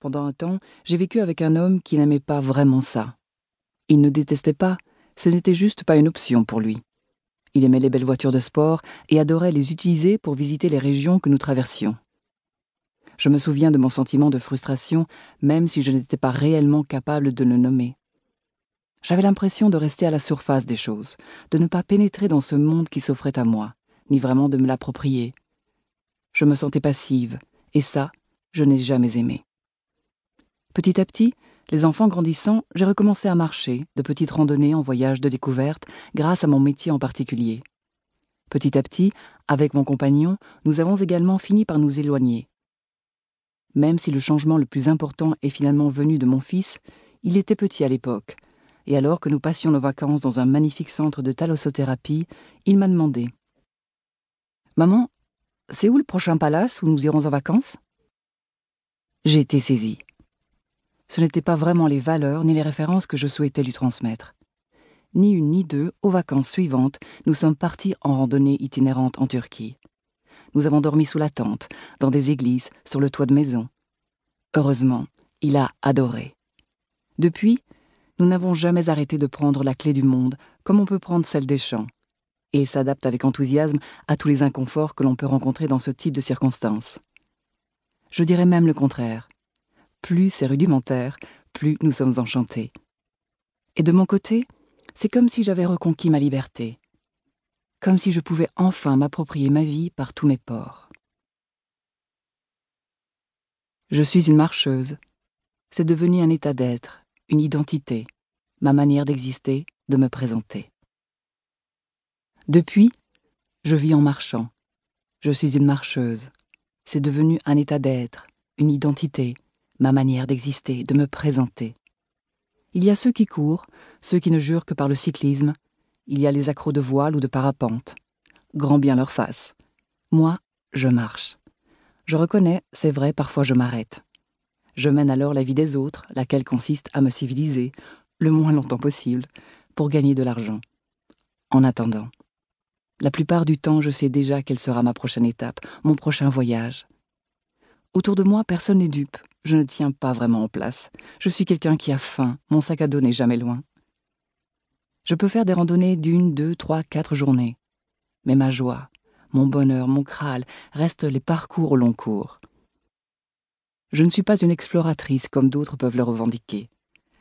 Pendant un temps, j'ai vécu avec un homme qui n'aimait pas vraiment ça. Il ne détestait pas, ce n'était juste pas une option pour lui. Il aimait les belles voitures de sport et adorait les utiliser pour visiter les régions que nous traversions. Je me souviens de mon sentiment de frustration, même si je n'étais pas réellement capable de le nommer. J'avais l'impression de rester à la surface des choses, de ne pas pénétrer dans ce monde qui s'offrait à moi, ni vraiment de me l'approprier. Je me sentais passive, et ça, je n'ai jamais aimé. Petit à petit, les enfants grandissant, j'ai recommencé à marcher, de petites randonnées en voyage de découverte, grâce à mon métier en particulier. Petit à petit, avec mon compagnon, nous avons également fini par nous éloigner. Même si le changement le plus important est finalement venu de mon fils, il était petit à l'époque, et alors que nous passions nos vacances dans un magnifique centre de thalassothérapie, il m'a demandé Maman, c'est où le prochain palace où nous irons en vacances? J'ai été saisie ce n'étaient pas vraiment les valeurs ni les références que je souhaitais lui transmettre. Ni une ni deux, aux vacances suivantes, nous sommes partis en randonnée itinérante en Turquie. Nous avons dormi sous la tente, dans des églises, sur le toit de maison. Heureusement, il a adoré. Depuis, nous n'avons jamais arrêté de prendre la clé du monde, comme on peut prendre celle des champs. Et il s'adapte avec enthousiasme à tous les inconforts que l'on peut rencontrer dans ce type de circonstances. Je dirais même le contraire plus c'est rudimentaire, plus nous sommes enchantés. Et de mon côté, c'est comme si j'avais reconquis ma liberté, comme si je pouvais enfin m'approprier ma vie par tous mes pores. Je suis une marcheuse. C'est devenu un état d'être, une identité, ma manière d'exister, de me présenter. Depuis, je vis en marchant. Je suis une marcheuse. C'est devenu un état d'être, une identité, ma manière d'exister, de me présenter. Il y a ceux qui courent, ceux qui ne jurent que par le cyclisme, il y a les accros de voile ou de parapente. Grand bien leur face. Moi, je marche. Je reconnais, c'est vrai, parfois je m'arrête. Je mène alors la vie des autres, laquelle consiste à me civiliser, le moins longtemps possible, pour gagner de l'argent. En attendant. La plupart du temps, je sais déjà quelle sera ma prochaine étape, mon prochain voyage. Autour de moi, personne n'est dupe. Je ne tiens pas vraiment en place. Je suis quelqu'un qui a faim. Mon sac à dos n'est jamais loin. Je peux faire des randonnées d'une, deux, trois, quatre journées. Mais ma joie, mon bonheur, mon Graal restent les parcours au long cours. Je ne suis pas une exploratrice comme d'autres peuvent le revendiquer.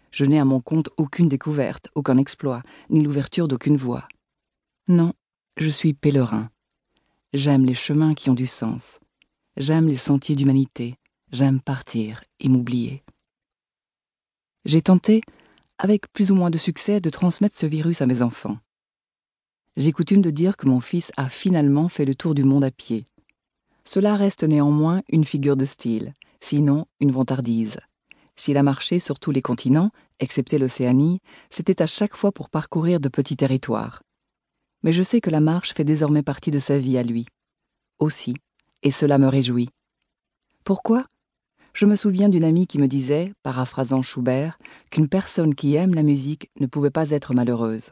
Je n'ai à mon compte aucune découverte, aucun exploit, ni l'ouverture d'aucune voie. Non, je suis pèlerin. J'aime les chemins qui ont du sens. J'aime les sentiers d'humanité. J'aime partir et m'oublier. J'ai tenté, avec plus ou moins de succès, de transmettre ce virus à mes enfants. J'ai coutume de dire que mon fils a finalement fait le tour du monde à pied. Cela reste néanmoins une figure de style, sinon une vantardise. S'il a marché sur tous les continents, excepté l'Océanie, c'était à chaque fois pour parcourir de petits territoires. Mais je sais que la marche fait désormais partie de sa vie à lui. Aussi, et cela me réjouit. Pourquoi je me souviens d'une amie qui me disait, paraphrasant Schubert, qu'une personne qui aime la musique ne pouvait pas être malheureuse.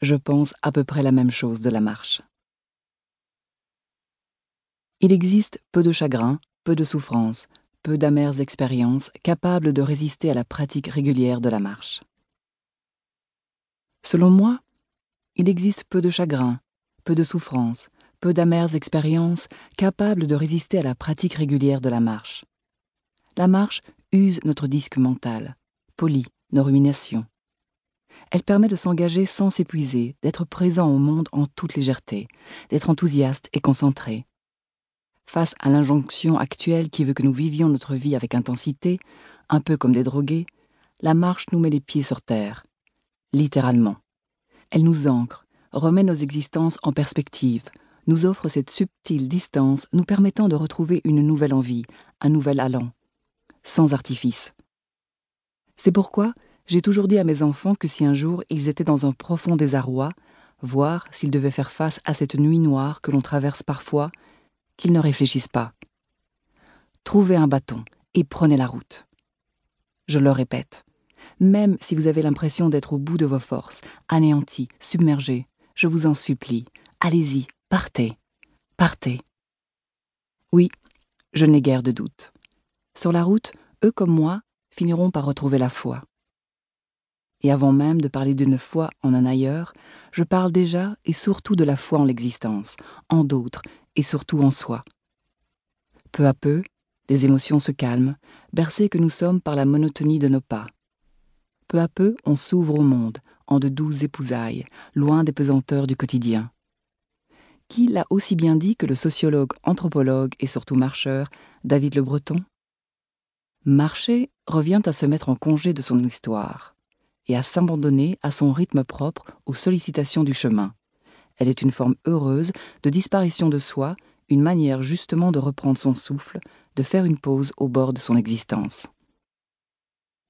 Je pense à peu près la même chose de la marche. Il existe peu de chagrin, peu de souffrance, peu d'amères expériences capables de résister à la pratique régulière de la marche. Selon moi, il existe peu de chagrin, peu de souffrance, peu d'amères expériences capables de résister à la pratique régulière de la marche la marche use notre disque mental, polie nos ruminations. Elle permet de s'engager sans s'épuiser, d'être présent au monde en toute légèreté, d'être enthousiaste et concentré. Face à l'injonction actuelle qui veut que nous vivions notre vie avec intensité, un peu comme des drogués, la marche nous met les pieds sur terre, littéralement. Elle nous ancre, remet nos existences en perspective, nous offre cette subtile distance nous permettant de retrouver une nouvelle envie, un nouvel allant, sans artifice. C'est pourquoi j'ai toujours dit à mes enfants que si un jour ils étaient dans un profond désarroi, voire s'ils devaient faire face à cette nuit noire que l'on traverse parfois, qu'ils ne réfléchissent pas. Trouvez un bâton et prenez la route. Je le répète, même si vous avez l'impression d'être au bout de vos forces, anéantis, submergés, je vous en supplie, allez-y, partez, partez. Oui, je n'ai guère de doute. Sur la route, eux comme moi finiront par retrouver la foi. Et avant même de parler d'une foi en un ailleurs, je parle déjà et surtout de la foi en l'existence, en d'autres et surtout en soi. Peu à peu, les émotions se calment, bercées que nous sommes par la monotonie de nos pas. Peu à peu, on s'ouvre au monde, en de douces épousailles, loin des pesanteurs du quotidien. Qui l'a aussi bien dit que le sociologue, anthropologue et surtout marcheur David Le Breton? Marcher revient à se mettre en congé de son histoire et à s'abandonner à son rythme propre aux sollicitations du chemin. Elle est une forme heureuse de disparition de soi, une manière justement de reprendre son souffle, de faire une pause au bord de son existence.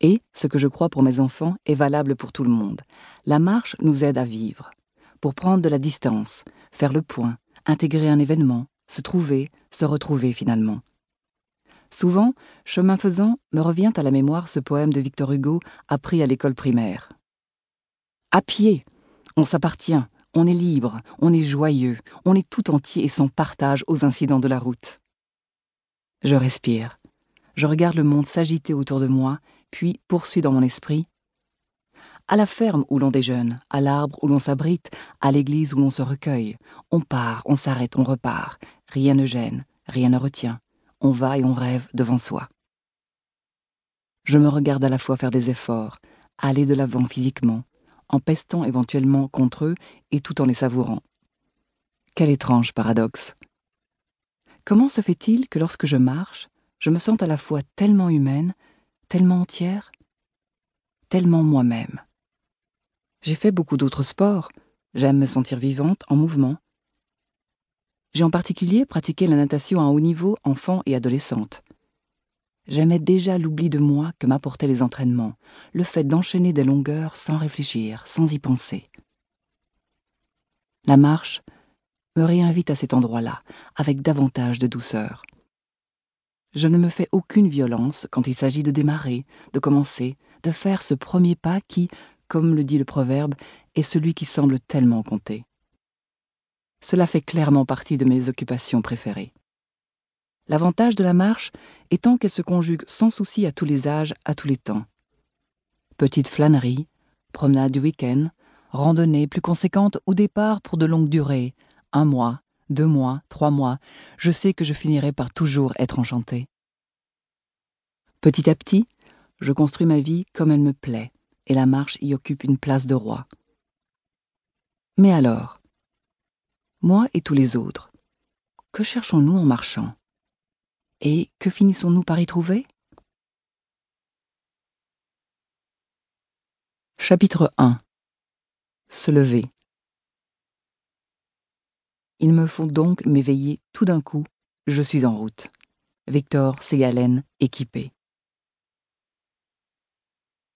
Et, ce que je crois pour mes enfants est valable pour tout le monde. La marche nous aide à vivre, pour prendre de la distance, faire le point, intégrer un événement, se trouver, se retrouver finalement. Souvent, chemin faisant, me revient à la mémoire ce poème de Victor Hugo appris à l'école primaire. À pied, on s'appartient, on est libre, on est joyeux, on est tout entier et sans partage aux incidents de la route. Je respire, je regarde le monde s'agiter autour de moi, puis poursuis dans mon esprit. À la ferme où l'on déjeune, à l'arbre où l'on s'abrite, à l'église où l'on se recueille, on part, on s'arrête, on repart, rien ne gêne, rien ne retient on va et on rêve devant soi. Je me regarde à la fois faire des efforts, aller de l'avant physiquement, en pestant éventuellement contre eux et tout en les savourant. Quel étrange paradoxe. Comment se fait-il que lorsque je marche, je me sente à la fois tellement humaine, tellement entière, tellement moi-même? J'ai fait beaucoup d'autres sports, j'aime me sentir vivante, en mouvement, j'ai en particulier pratiqué la natation à haut niveau enfant et adolescente. J'aimais déjà l'oubli de moi que m'apportaient les entraînements, le fait d'enchaîner des longueurs sans réfléchir, sans y penser. La marche me réinvite à cet endroit-là, avec davantage de douceur. Je ne me fais aucune violence quand il s'agit de démarrer, de commencer, de faire ce premier pas qui, comme le dit le proverbe, est celui qui semble tellement compter. Cela fait clairement partie de mes occupations préférées. L'avantage de la marche étant qu'elle se conjugue sans souci à tous les âges, à tous les temps. Petite flânerie, promenade du week-end, randonnée plus conséquente ou départ pour de longues durées, un mois, deux mois, trois mois, je sais que je finirai par toujours être enchantée. Petit à petit, je construis ma vie comme elle me plaît, et la marche y occupe une place de roi. Mais alors, moi et tous les autres. Que cherchons-nous en marchant? Et que finissons-nous par y trouver? Chapitre 1 Se lever. Il me faut donc m'éveiller tout d'un coup, je suis en route. Victor Ségalen, équipé.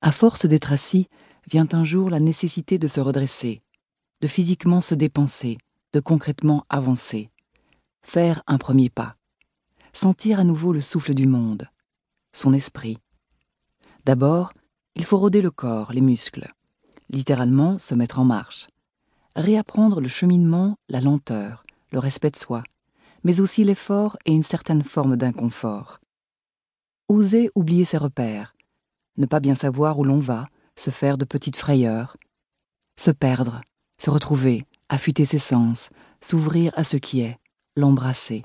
À force d'être assis, vient un jour la nécessité de se redresser, de physiquement se dépenser, de concrètement avancer, faire un premier pas, sentir à nouveau le souffle du monde, son esprit. D'abord, il faut rôder le corps, les muscles, littéralement se mettre en marche, réapprendre le cheminement, la lenteur, le respect de soi, mais aussi l'effort et une certaine forme d'inconfort. Oser oublier ses repères, ne pas bien savoir où l'on va, se faire de petites frayeurs, se perdre, se retrouver, affûter ses sens, s'ouvrir à ce qui est, l'embrasser.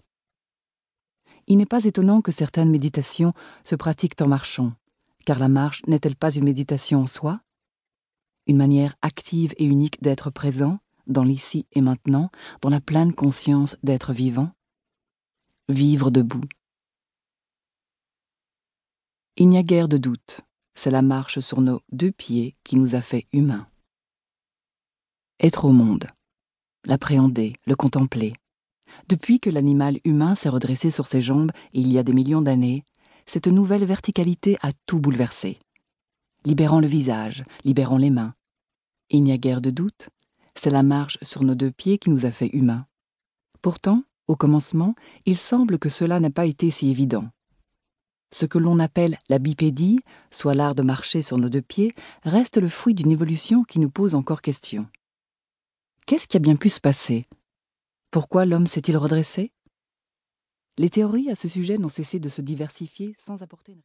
Il n'est pas étonnant que certaines méditations se pratiquent en marchant, car la marche n'est-elle pas une méditation en soi? Une manière active et unique d'être présent, dans l'ici et maintenant, dans la pleine conscience d'être vivant? Vivre debout. Il n'y a guère de doute, c'est la marche sur nos deux pieds qui nous a fait humains. Être au monde l'appréhender, le contempler. Depuis que l'animal humain s'est redressé sur ses jambes il y a des millions d'années, cette nouvelle verticalité a tout bouleversé. Libérant le visage, libérant les mains. Il n'y a guère de doute, c'est la marche sur nos deux pieds qui nous a fait humains. Pourtant, au commencement, il semble que cela n'a pas été si évident. Ce que l'on appelle la bipédie, soit l'art de marcher sur nos deux pieds, reste le fruit d'une évolution qui nous pose encore question. Qu'est-ce qui a bien pu se passer? Pourquoi l'homme s'est-il redressé? Les théories à ce sujet n'ont cessé de se diversifier sans apporter une